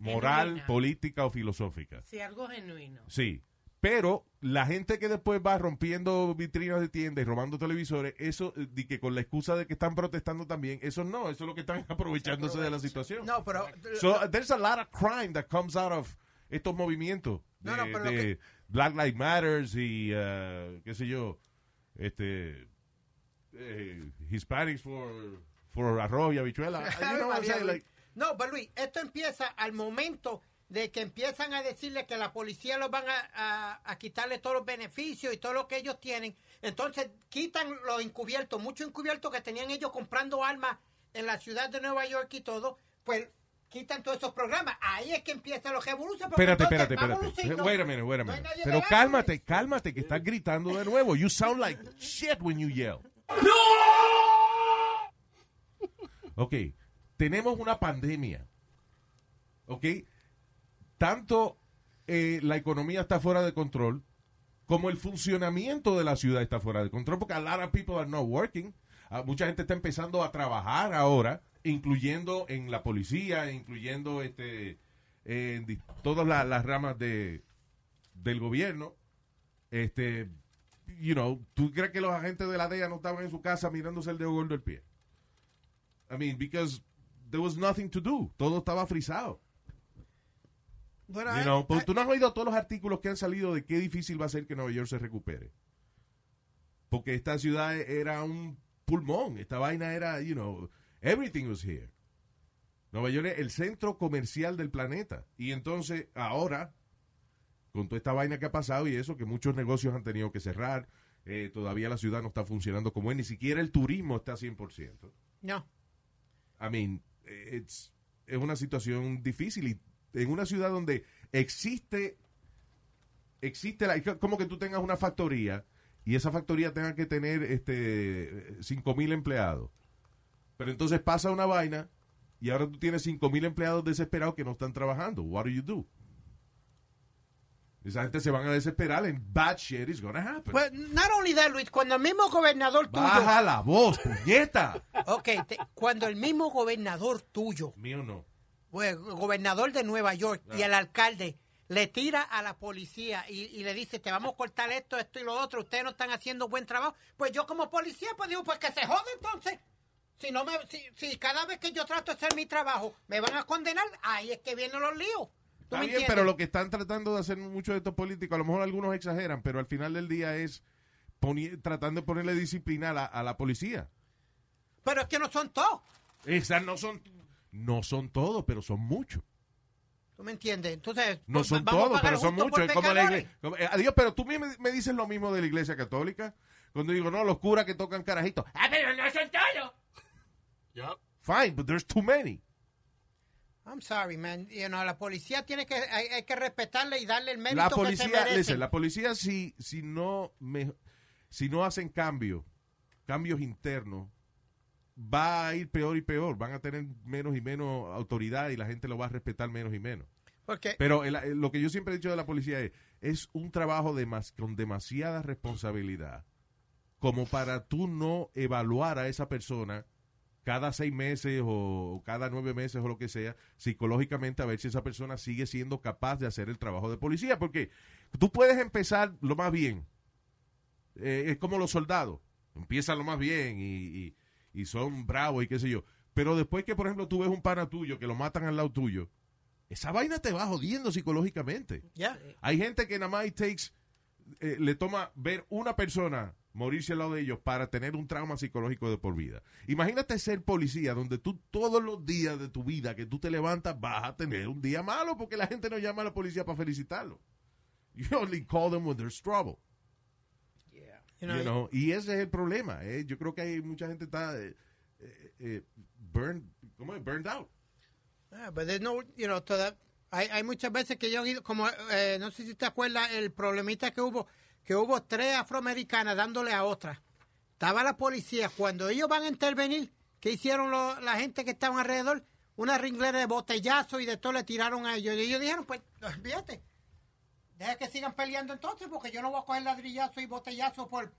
moral, Genuina. política o filosófica. Sí, algo genuino. Sí. Pero la gente que después va rompiendo vitrinas de tiendas y robando televisores, eso, eh, de que con la excusa de que están protestando también, eso no, eso es lo que están aprovechándose de la situación. No, pero... So, there's a lot of crime that comes out of estos movimientos de, No, no, pero lo de que- Black Lives Matters y, uh, qué sé yo, este, eh, Hispanics for, for arroz y habichuela. You know what I'm María saying? Luis. Like, No, pero Luis, esto empieza al momento de que empiezan a decirle que la policía los van a, a- a quitarle todos los beneficios y todo lo que ellos tienen. Entonces quitan los encubiertos, muchos encubiertos que tenían ellos comprando armas en la ciudad de Nueva York y todo, pues quitan todos esos programas. Ahí es que empiezan los revoluciones. Espérate, espérate, espérate. Wait a minute, wait a No hay minute. nadie Pero cálmate, cálmate, que estás gritando de nuevo. You sound like shit when you yell. Ok, tenemos una pandemia. Ok, tanto eh, la economía está fuera de control como el funcionamiento de la ciudad está fuera de control porque a lot of people are not working. Ah, mucha gente está empezando a trabajar ahora, incluyendo en la policía, incluyendo este en todas la- las ramas de del gobierno. Este, you know, ¿tú crees que los agentes de la DEA no estaban en su casa mirándose el dedo gordo del pie? I mean, because there was nothing to do. Todo estaba frisado. You I- know, I- tú no has oído todos los artículos que han salido de qué difícil va a ser que Nueva York se recupere. Porque esta ciudad era un pulmón. Esta vaina era, you know, everything was here. Nueva York es el centro comercial del planeta. Y entonces, ahora, con toda esta vaina que ha pasado y eso, que muchos negocios han tenido que cerrar, eh, todavía la ciudad no está funcionando como es, ni siquiera el turismo está 100%. No. I mean, it's, es una situación difícil y en una ciudad donde existe, existe la, como que tú tengas una factoría y esa factoría tenga que tener este 5 mil empleados. Pero entonces pasa una vaina y ahora tú tienes 5 mil empleados desesperados que no están trabajando. What do you do? Esa gente se van a desesperar and bad shit is gonna happen. Pues, not only that, Luis, cuando el mismo gobernador tuyo... Baja la voz, puñeta. Ok, te- cuando el mismo gobernador tuyo, Mío no. el gobernador de Nueva York y Ah. el alcalde le tira a la policía y, y le dice, te vamos a cortar esto, esto y lo otro, ustedes no están haciendo buen trabajo, pues yo como policía, pues digo, pues que se jode entonces. Si, no me, si, si cada vez que yo trato de hacer mi trabajo me van a condenar, ahí es que vienen los líos. ¿Tú Está bien, entiendes? pero lo que están tratando de hacer muchos de estos políticos, a lo mejor algunos exageran, pero al final del día es tratando de ponerle disciplina a la, a la policía. Pero es que no son todos. Esas no son, no son todos, pero son muchos. ¿Tú me entiendes? Entonces, No pues, son todos, pero son muchos. Como la pecadores. igle- como- eh, adiós, pero tú me, me dices lo mismo de la iglesia católica. Cuando digo, no, los curas que tocan carajitos. Ah, pero no son todos. Yep. Fine, but there's too many. I'm sorry, man. You know, la policía tiene que, hay, hay que respetarle y darle el mérito La que se policía, merece. listen, la policía si, si no me, si no hacen cambios, cambios internos, va a ir peor y peor. Van a tener menos y menos autoridad y la gente lo va a respetar menos y menos. Porque, Pero el- el- lo que yo siempre he dicho de la policía es, es un trabajo de más, con demasiada responsabilidad como para tú no evaluar a esa persona cada seis meses o cada nueve meses o lo que sea, psicológicamente a ver si esa persona sigue siendo capaz de hacer el trabajo de policía. Porque tú puedes empezar lo más bien. Eh, es como los soldados. Empiezan lo más bien y, y- y son bravos y qué sé yo. Pero después que, por ejemplo, tú ves un pana tuyo que lo matan al lado tuyo, esa vaina te va jodiendo psicológicamente. Hay gente que nada más takes, eh, le toma ver una persona morirse al lado de ellos para tener un trauma psicológico de por vida. Imagínate ser policía donde tú todos los días de tu vida que tú te levantas vas a tener un día malo porque la gente no llama a la policía para felicitarlo. You only call them when there's trouble. You know, You know, Y ese es el problema. eh. Yo creo que hay mucha gente está eh, eh, burned, ¿cómo es? Burned out. Ah, but there's no, you know, toda- hay, hay muchas veces que yo he oído, como, eh, no sé si te acuerdas, el problemita que hubo, que hubo tres afroamericanas dándole a otra. Estaba la policía, cuando ellos van a intervenir, ¿qué hicieron lo- la gente que estaban alrededor? Una ringlera de botellazo y de todo le tiraron a ellos. Y ellos dijeron, pues, olvídate, deja que sigan peleando entonces, porque yo no voy a coger ladrillazo y botellazo por,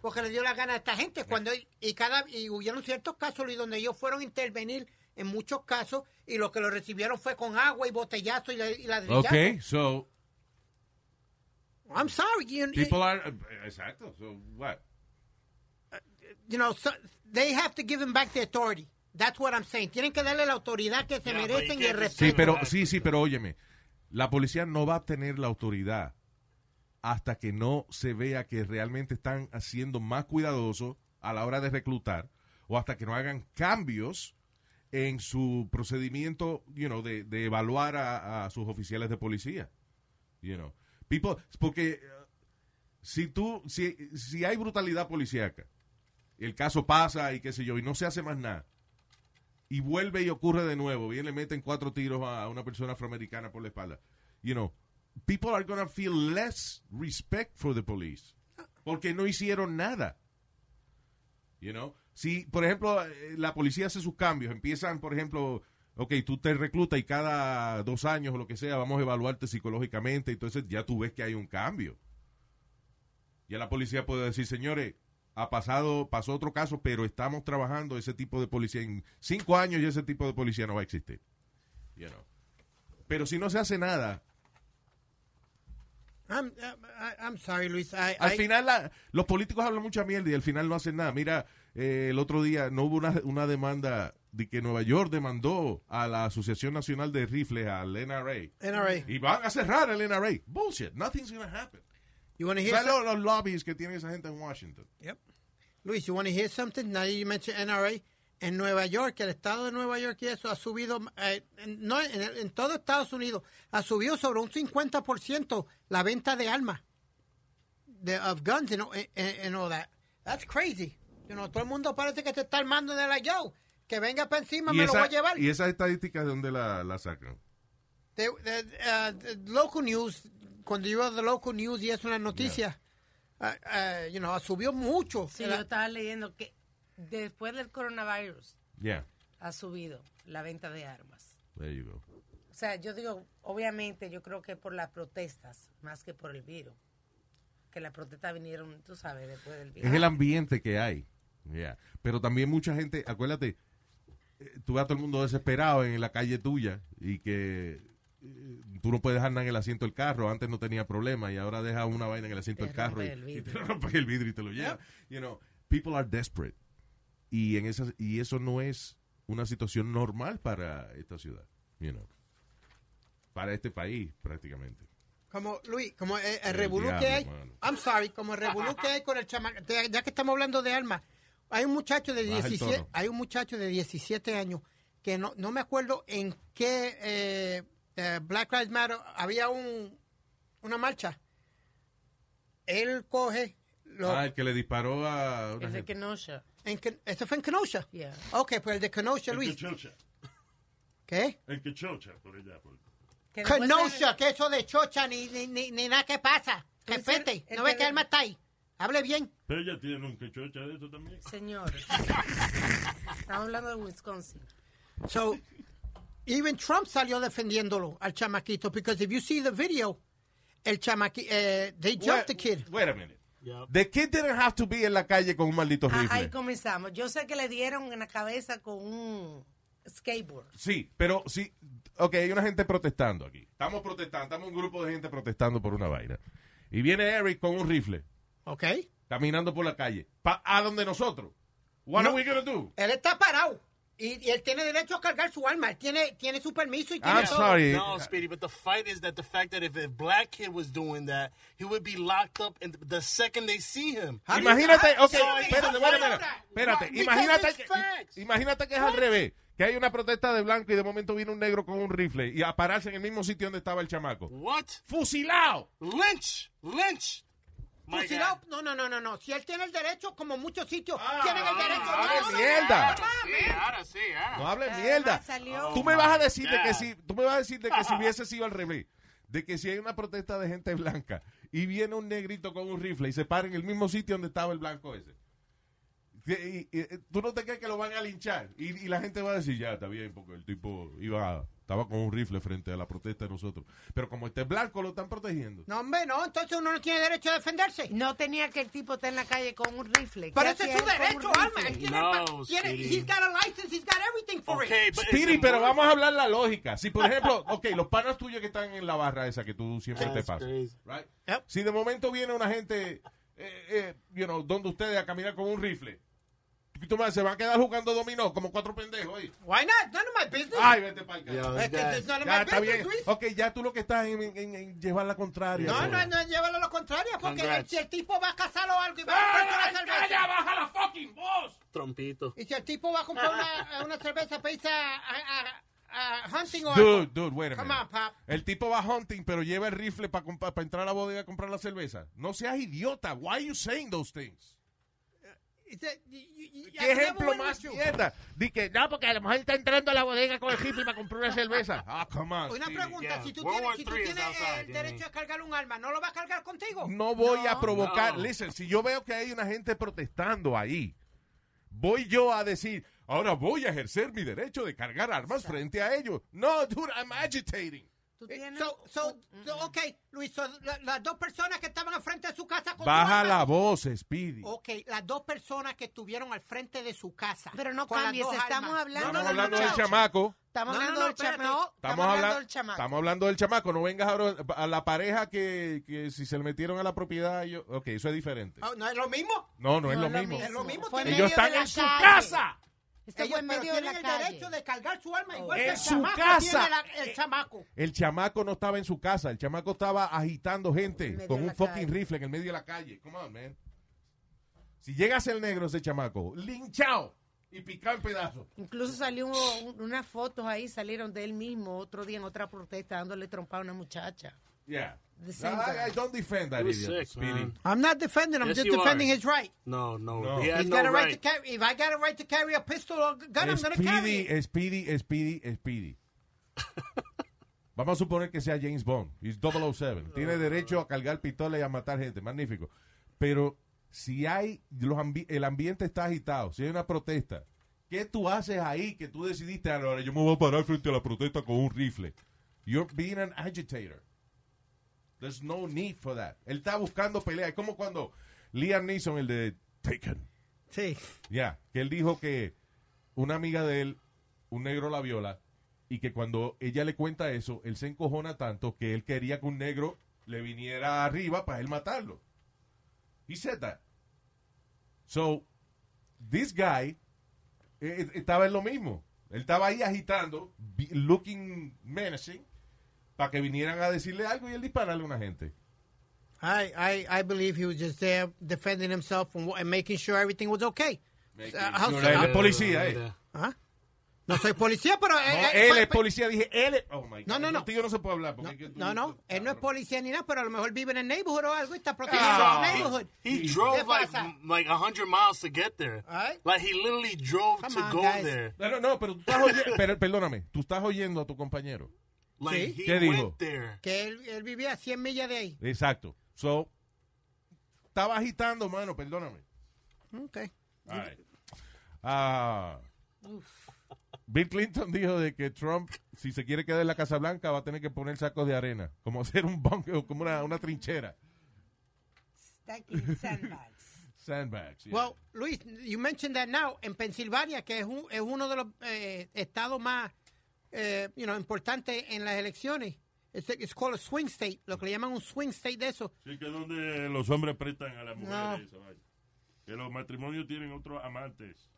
porque le dio la gana a esta gente. Cuando, y cada, y hubieron ciertos casos Luis, donde ellos fueron a intervenir en muchos casos y lo que lo recibieron fue con agua y botellazo y, la- y ladrillazo. Okay, so I'm sorry, you, people are, eh, exacto, so what? you know, so, they have to give them back the authority. That's what I'm saying. Tienen que darle la autoridad que se Yeah, merecen y el respeto. Sí, pero sí, sí, pero óyeme, la policía no va a tener la autoridad hasta que no se vea que realmente están haciendo más cuidadosos a la hora de reclutar o hasta que no hagan cambios en su procedimiento, you know, de, de evaluar a, a sus oficiales de policía. You know, people, porque uh, si tú, si, si hay brutalidad policíaca, el caso pasa y qué sé yo, y no se hace más nada, y vuelve y ocurre de nuevo, viene y le meten cuatro tiros a una persona afroamericana por la espalda, you know, people are gonna feel less respect for the police porque no hicieron nada. You know, si por ejemplo eh, la policía hace sus cambios, empiezan por ejemplo, ok, tú te reclutas y cada dos años o lo que sea vamos a evaluarte psicológicamente, entonces ya tú ves que hay un cambio. Ya la policía puede decir, señores, ha pasado, pasó otro caso, pero estamos trabajando ese tipo de policía. En cinco años y ese tipo de policía no va a existir. You know. Pero si no se hace nada, I'm, sorry, Luis. I, al I- final la- los políticos hablan mucha mierda y al final no hacen nada. Mira, eh, el otro día no hubo una, una demanda de que Nueva York demandó a la Asociación Nacional de Rifles, al NRA. NRA. Y van a cerrar el NRA. Bullshit. Nothing's gonna happen. You want to hear los, los lobbies que tiene esa gente en Washington. Yep. Luis, you want to hear something? Now you mentioned NRA. En Nueva York, el estado de Nueva York y eso ha subido, eh, en- no, en, en todo Estados Unidos, ha subido sobre un 50% la venta de armas, de, of guns and, and, and all that. That's crazy. You know, todo el mundo parece que te está armando de la yo. Que venga para encima, me lo voy a llevar. y esas estadísticas, ¿de dónde la, la sacan? De, de- uh, de local news, cuando yo the local news y es una noticia, uh, uh, you know, subió mucho. Sí, yo estaba leyendo que después del coronavirus Yeah, ha subido la venta de armas. there you go. O sea, yo digo, obviamente, yo creo que por las protestas, más que por el virus. Que las protestas vinieron, tú sabes, después del virus. Es el ambiente que hay. Yeah. Pero también mucha gente, acuérdate, tú ves a todo el mundo desesperado en la calle tuya y que eh, tú no puedes dejar nada en el asiento del carro. Antes no tenía problema y ahora deja una vaina en el asiento Te del carro y, y te vidrio. rompe el vidrio y te lo lleva. You know, people are desperate. Y, en esas, y eso no es una situación normal para esta ciudad. You know. Para este país, prácticamente. Como, Luis, como el, el El revolú que hay, mano. I'm sorry, como el revolú que hay con el chamaco, ya que estamos hablando de armas, hay un muchacho de Baja el 17, tono. hay un muchacho de 17 años que no, no me acuerdo en qué eh, eh, Black Lives Matter había un, una marcha. Él coge, lo, Ah, el que le disparó a una El de. Kenosha. en, ¿Esto fue en Kenosha? Yeah. Ok, pues el de Kenosha, El Luis. chocha. ¿Qué? El chocha por allá. Por... Kenosha, que eso de chocha, ni, ni, ni, ni nada que pasa. Respete, el no ve que- que Alma está ahí. Hable bien. Pero ella tiene un que chocha de eso también. Señor. Estamos hablando de Wisconsin. So, even Trump salió defendiéndolo al chamaquito, because if you see the video, el chamaquito, they jumped the kid. Wait a minute. Yep. The kid didn't have to be en la calle con un maldito Ah, rifle. ahí comenzamos. Yo sé que le dieron en la cabeza con un skateboard. Sí, pero sí. Ok, hay una gente protestando aquí. Estamos protestando, estamos un grupo de gente protestando por una vaina. Y viene Eric con un rifle, ¿Ok? caminando por la calle. Pa- ¿A donde nosotros? What No. are we gonna do? Él está parado. Y, y él tiene derecho a cargar su arma. Él tiene, tiene su permiso y tiene I'm todo. sorry. No, Speedy, but the fight is that the fact that if a black kid was doing that, he would be locked up in the second they see him. Imagínate, ok, espérate. Espérate, imagínate que, imagínate que es al revés. Que hay una protesta de blanco y de momento viene un negro con un rifle y a pararse en el mismo sitio donde estaba el chamaco. What? ¡Fusilado! Lynch! Lynch! Fusilado. God. No, no, no, no, no. Si él tiene el derecho, como muchos sitios Ah, tienen el derecho. hable No, no, mierda. Sí, ahora sí, ah. No hables Ah, mierda. salió. Tú me vas a decir de que si, tú me vas a decir de que si hubiese sido al revés, de que si hay una protesta de gente blanca y viene un negrito con un rifle y se para en el mismo sitio donde estaba el blanco ese. y- y- tú no te crees que lo van a linchar y, y la gente va a decir ya está bien porque el tipo iba estaba con un rifle frente a la protesta de nosotros pero como este es blanco lo están protegiendo No, hombre, no. Entonces uno no tiene derecho a defenderse. No tenía que el tipo estar en la calle con un rifle. Pero ¿Qué ese es su derecho, Alma. rifle? Él tiene, No, he's got a license, he's got everything for it. Okay, but Speedy, pero more- vamos a hablar la lógica. Si, por ejemplo, ok, los panas tuyos que están en la barra esa que tú siempre te pasas. right? Yep. Si de momento viene una gente, eh, eh, you know, donde ustedes a caminar con un rifle, ¿tú- me- se van a quedar jugando dominó como cuatro pendejos ahí. Why not? None of my business. Ay, vete para acá. Yo, Es que it's none of Ya, my está business, bien. Luis. Ok, ya tú lo que estás en, en- en llevar la contraria. No, no, no, llévalo a lo contrario, porque Congrats. si el tipo va a casar o algo y va a comprar una cerveza, baja la fucking voz! Trompito. y si el tipo va a comprar una, una cerveza para irse a, a- a- a hunting o Dude, wait a Come minute. on, pop. El tipo va hunting, pero lleva el rifle para entrar a la bodega a comprar la cerveza. No seas idiota. Why are you saying those things? ¿Qué ejemplo más mierda? Di que, no, porque a lo mejor está entrando a la bodega con el hippie para comprar una cerveza. Ah, come on. Una pregunta, si tú tienes, si tú tienes el derecho a cargar un arma, ¿no lo vas a cargar contigo? No voy a provocar. No. Listen, si yo veo que hay una gente protestando ahí, voy yo a decir, ahora voy a ejercer mi derecho de cargar armas frente a ellos. No, dude, I'm agitating. Eh, So, so, so, ok, Luis, so, la- las dos personas que estaban al frente de su casa con Baja la voz, Speedy. Ok, las dos personas que estuvieron al frente de su casa. Pero no cambies, estamos armas. hablando Estamos del hablando del chamaco. Estamos No, hablando no, del espérate. chamaco. Estamos, hablando, estamos hablando del chamaco. No vengas ahora a la pareja que, que si se le metieron a la propiedad. Yo, ok, eso es diferente. Oh, ¿No es lo mismo? No, no, es lo mismo. Es lo Ellos están en su casa. Esto Ellos pero medio de tienen la el calle. derecho de cargar su arma igual En que el su chamaco casa. tiene la- el chamaco. El chamaco no estaba en su casa. El chamaco estaba agitando gente con de un fucking calle. rifle en el medio de la calle. Come on, man. Si llega a ser negro ese chamaco, linchado y picado en pedazos. Incluso salió un- unas fotos ahí, salieron de él mismo otro día en otra protesta dándole trompa a una muchacha. Yeah. The same I. I don't defend that idiot, sick, Speedy. man. I'm not defending him. I'm Yes, just you defending are. his right. No, no, No. he has He's no got a right right. to carry. If I got a right to carry a pistol or gun, I'm going to carry it. Speedy, Speedy, Speedy, Speedy. Vamos a suponer que sea James Bond. He's 007. Tiene derecho a cargar pistola y a matar gente. Magnífico. Pero si hay, los ambi- el ambiente está agitado, si hay una protesta, ¿qué tú haces ahí que tú decidiste, ahora yo me voy a parar frente a la protesta con un rifle? You're being an agitator. There's no need for that. Él está buscando pelea. Es como cuando Liam Neeson, el de Taken. Sí. Ya, que él dijo que una amiga de él, un negro la viola, y que cuando ella le cuenta eso, él se encojona tanto que él quería que un negro le viniera arriba para él matarlo. He said that. So, this guy eh, eh, estaba en lo mismo. Él estaba ahí agitando, looking menacing, para que vinieran a decirle algo y él dispararle a una gente. I, I, I believe he was just there defending himself and, and making sure everything was okay. Making Uh, sure él es policía, eh. ¿Ah? No soy policía, pero... eh, No, eh, él es policía, dije, él es... Oh, my God. No, no, no. Contigo no se puede hablar. Porque es que tú- No, no, él no es policía ni nada, pero a lo mejor vive en el neighborhood o algo y está He, protegiendo drove- el neighborhood. he ¿Qué drove like like a hundred miles to get there. Alright. Like he literally drove Come to on, go guys. there. Pero no, pero tú estás oyendo, pero, perdóname, tú estás oyendo a tu compañero. Like Sí. he ¿Qué dijo? Que él, él vivía a 100 millas de ahí. Exacto. So, estaba agitando, mano, perdóname. Ok. All right. Ah, Bill Clinton dijo de que Trump, si se quiere quedar en la Casa Blanca, va a tener que poner sacos de arena, como hacer un bunker, como una, una trinchera. Sandbags. Sandbags. yeah. Well, Luis, you mentioned that now. En Pensilvania, que es, un- es uno de los eh, estados más eh, you know, importantes en las elecciones. It's, it's called a swing state, lo que le llaman un swing state de eso. Sí, que es donde los hombres prestan a las mujeres. No. vaina. Que los matrimonios tienen otros amantes.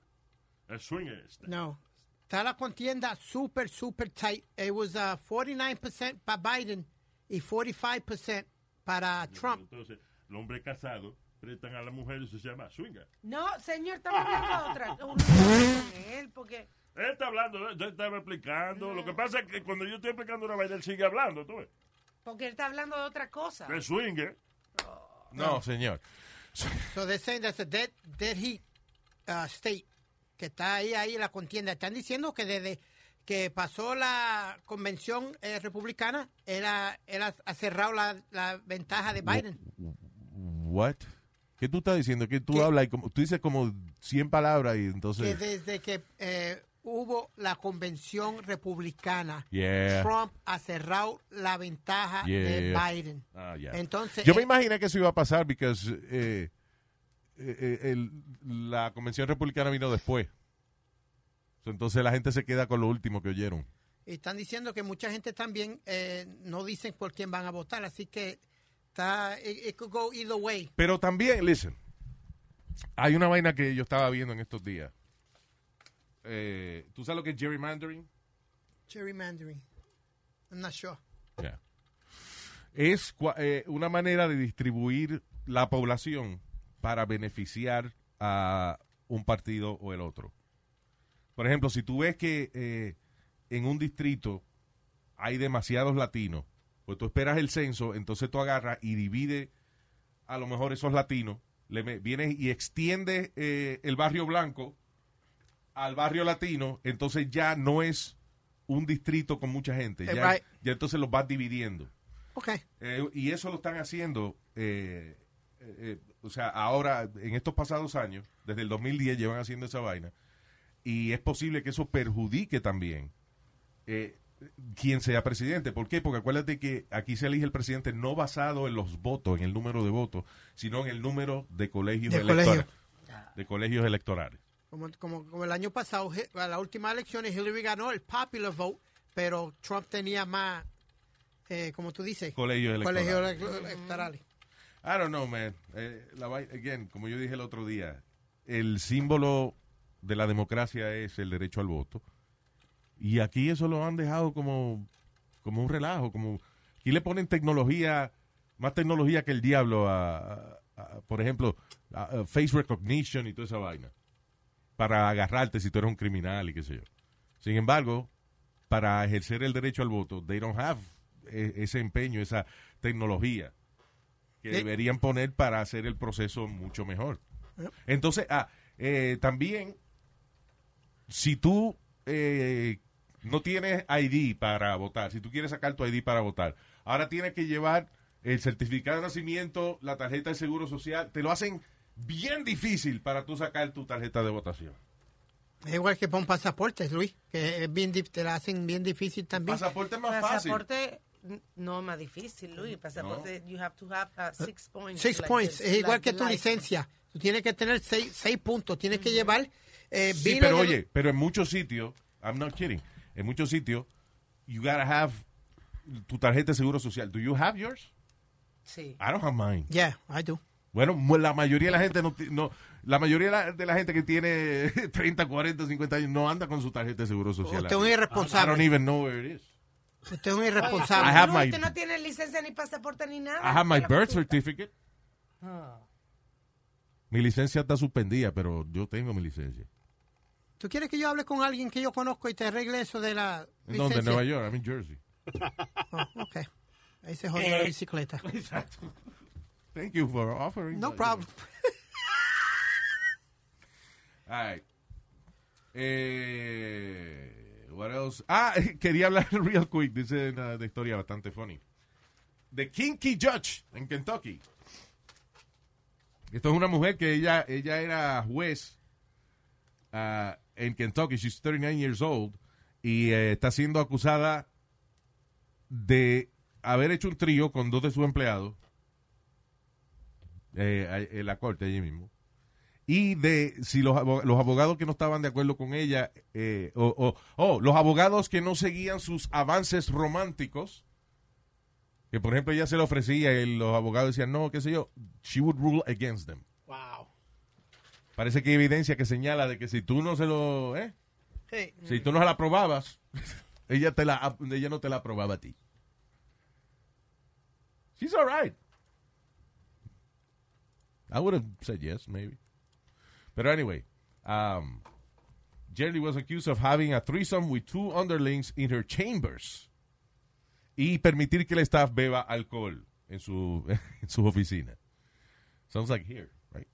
Es swingers. No. Está la contienda super, super tight. It was uh, 49% para Biden y 45% para Trump. Entonces, los hombres casados prestan a las mujeres y se llama swinger. No, señor, estamos hablando de otra. Él, porque Él está hablando, yo estaba explicando. Lo que pasa es que cuando yo estoy explicando una vaina, él sigue hablando, tú ves. porque él está hablando de otra cosa. De swinger. no, señor. So they're saying that's a dead, dead heat uh, state. Que está ahí, ahí la contienda. Están diciendo que desde que pasó la convención eh, republicana, él ha, él ha- cerrado la, la ventaja de Biden. What? ¿Qué tú estás diciendo? Que tú hablas y como, tú dices como 100 palabras y Que entonces... desde que eh, hubo la convención republicana, Yeah. Trump ha cerrado la ventaja Yeah. de Biden. Ah, ya. Entonces, Yo me eh, imaginé que eso iba a pasar porque eh, eh, eh, el- la convención republicana vino después. Entonces la gente se queda con lo último que oyeron. y están diciendo que mucha gente también eh, no dicen por quién van a votar, así que está, it, it could go either way. Pero también, listen, hay una vaina que yo estaba viendo en estos días. Eh, ¿Tú sabes lo que es gerrymandering? Gerrymandering. I'm not sure. Yeah. Es eh, una manera de distribuir la población para beneficiar a un partido o el otro. Por ejemplo, si tú ves que eh, en un distrito hay demasiados latinos, pues tú esperas el censo, entonces tú agarras y divide a lo mejor esos latinos le me- viene y extiende eh, el barrio blanco al barrio latino, entonces ya no es un distrito con mucha gente. Ya, right. ya entonces los vas dividiendo. Ok. Eh, y eso lo están haciendo, eh, eh, eh, o sea, ahora, en estos pasados años, desde el 2010 llevan haciendo esa vaina, y es posible que eso perjudique también eh, quien sea presidente. ¿Por qué? Porque acuérdate que aquí se elige el presidente no basado en los votos, en el número de votos, sino en el número de colegios De electorales. De colegios electorales. Como, como, como el año pasado, a la última elección, Hillary ganó el popular vote, pero Trump tenía más, eh, como tú dices, Colegios electorales. colegios ele- electorales. I don't know, man. Eh, la again, como yo dije el otro día, el símbolo de la democracia es el derecho al voto. Y aquí eso lo han dejado como, como un relajo. como Aquí le ponen tecnología, más tecnología que el diablo a, a- a, por ejemplo, a face recognition y toda esa vaina. Para agarrarte si tú eres un criminal y qué sé yo. Sin embargo, para ejercer el derecho al voto, they don't have eh, ese empeño, esa tecnología que Sí. deberían poner para hacer el proceso mucho mejor. Entonces, ah, eh, también, si tú eh, no tienes ID para votar, si tú quieres sacar tu ID para votar, ahora tienes que llevar el certificado de nacimiento, la tarjeta de seguro social, te lo hacen bien difícil para tú sacar tu tarjeta de votación. Es igual que para un pasaporte, Luis, que es bien, te la hacen bien difícil también. Pasaporte es más fácil. Pasaporte n- no es más difícil, Luis. Pasaporte, you have to have uh, six points. Six like points, this, es igual like que tu license. licencia. Tú tienes que tener seis, seis puntos, tienes que llevar... Eh, Sí, pero de- oye, pero en muchos sitios, I'm not kidding, en muchos sitios, you gotta have tu tarjeta de seguro social. Do you have yours? Sí. I don't have mine. Yeah, I do. Bueno, la mayoría de la gente no, no la mayoría de la, de la gente que tiene 30, 40, 50 años no anda con su tarjeta de seguro social. Usted es un irresponsable. I don't even know where it is. Usted es un irresponsable. I have No, my usted no tiene licencia ni pasaporte ni nada. I have my birth certificate. Ah. Mi licencia está suspendida, pero yo tengo mi licencia. ¿Tú quieres que yo hable con alguien que yo conozco y te arregle eso de la ¿En dónde? licencia? En Nueva York, I'm in Jersey. Oh, ok. Ahí se jodió la bicicleta. Thank you for offering. No problem. All right. Eh, what else? Ah, quería hablar real quick. Dice una de historia bastante funny. The Kinky Judge en Kentucky. Esto es una mujer que ella, ella era juez ah, en Kentucky. She's 39 years old. Y eh, está siendo acusada de haber hecho un trío con dos de sus empleados. Eh, en la corte allí mismo y de si los, los abogados que no estaban de acuerdo con ella, eh, o, o- o los abogados que no seguían sus avances románticos, que por ejemplo ella se le ofrecía y los abogados decían, no, qué sé yo, she would rule against them. Wow. Parece que hay evidencia que señala de que si tú no se lo, ¿eh? Sí. Si tú no la aprobabas, ella, te la, ella no te la aprobaba a ti. She's all right. I would have said yes, maybe. But anyway, um, Jerry was accused of having a threesome with two underlings in her chambers y permitir que el staff beba alcohol en su en sus oficinas. Sounds like here, right?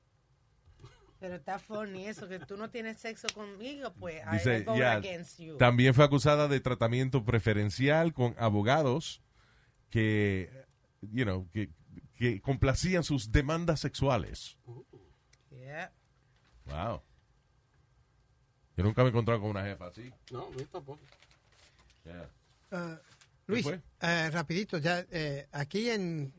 Pero está funny eso, que tú no tienes sexo conmigo, pues I- I Dice, go against you. también fue acusada de tratamiento preferencial con abogados que, you know, que, que complacían sus demandas sexuales. Yeah. Wow. Yo nunca me he encontrado con una jefa así. No, yo tampoco. Yeah. Ah, Luis, eh, rapidito, ya eh, aquí en,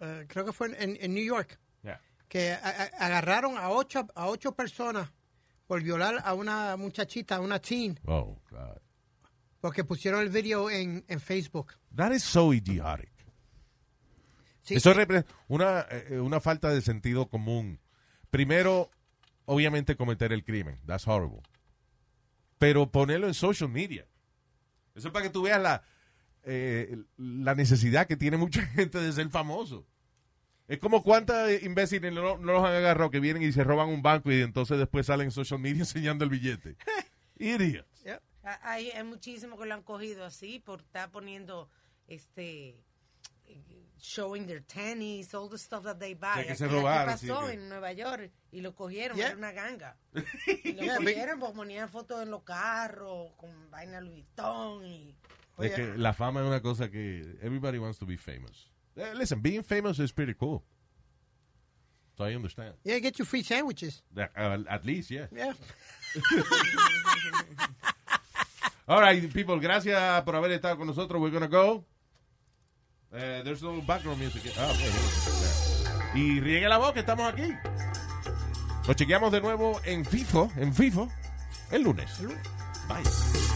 eh, creo que fue en, en New York, Yeah. que a- a- agarraron a ocho, a ocho personas por violar a una muchachita, a una teen, Oh, God. porque pusieron el video en, en Facebook. That is so idiotic. Sí, Eso eh, repre- una, eh, una falta de sentido común. Primero, obviamente cometer el crimen. That's horrible. Pero ponerlo en social media. Eso es para que tú veas la, eh, la necesidad que tiene mucha gente de ser famoso. Es como cuántas imbéciles no, no los han agarrado que vienen y se roban un banco y entonces después salen en social media enseñando el billete. Idiots. Hay, hay muchísimos que lo han cogido así por estar poniendo este eh, showing their tennis, all the stuff that they buy. Sí, que se Aquí- aquí robaron, sí, pasó que- en Nueva York y lo cogieron, Yeah. era una ganga. Y lo Yeah, cogieron porque ponían fotos en los carros con vaina Louis Vuitton y... Es que la fama es una cosa que everybody wants to be famous. Eh, listen, being famous is pretty cool. So I understand. Yeah, get you free sandwiches. Uh, at least, yeah. Yeah. All right, people, gracias por haber estado con nosotros. We're gonna go. Eh, there's no background music. Ah, okay. Y riegue la voz que estamos aquí. Nos chequeamos de nuevo en FIFO, en FIFO, el lunes. Bye.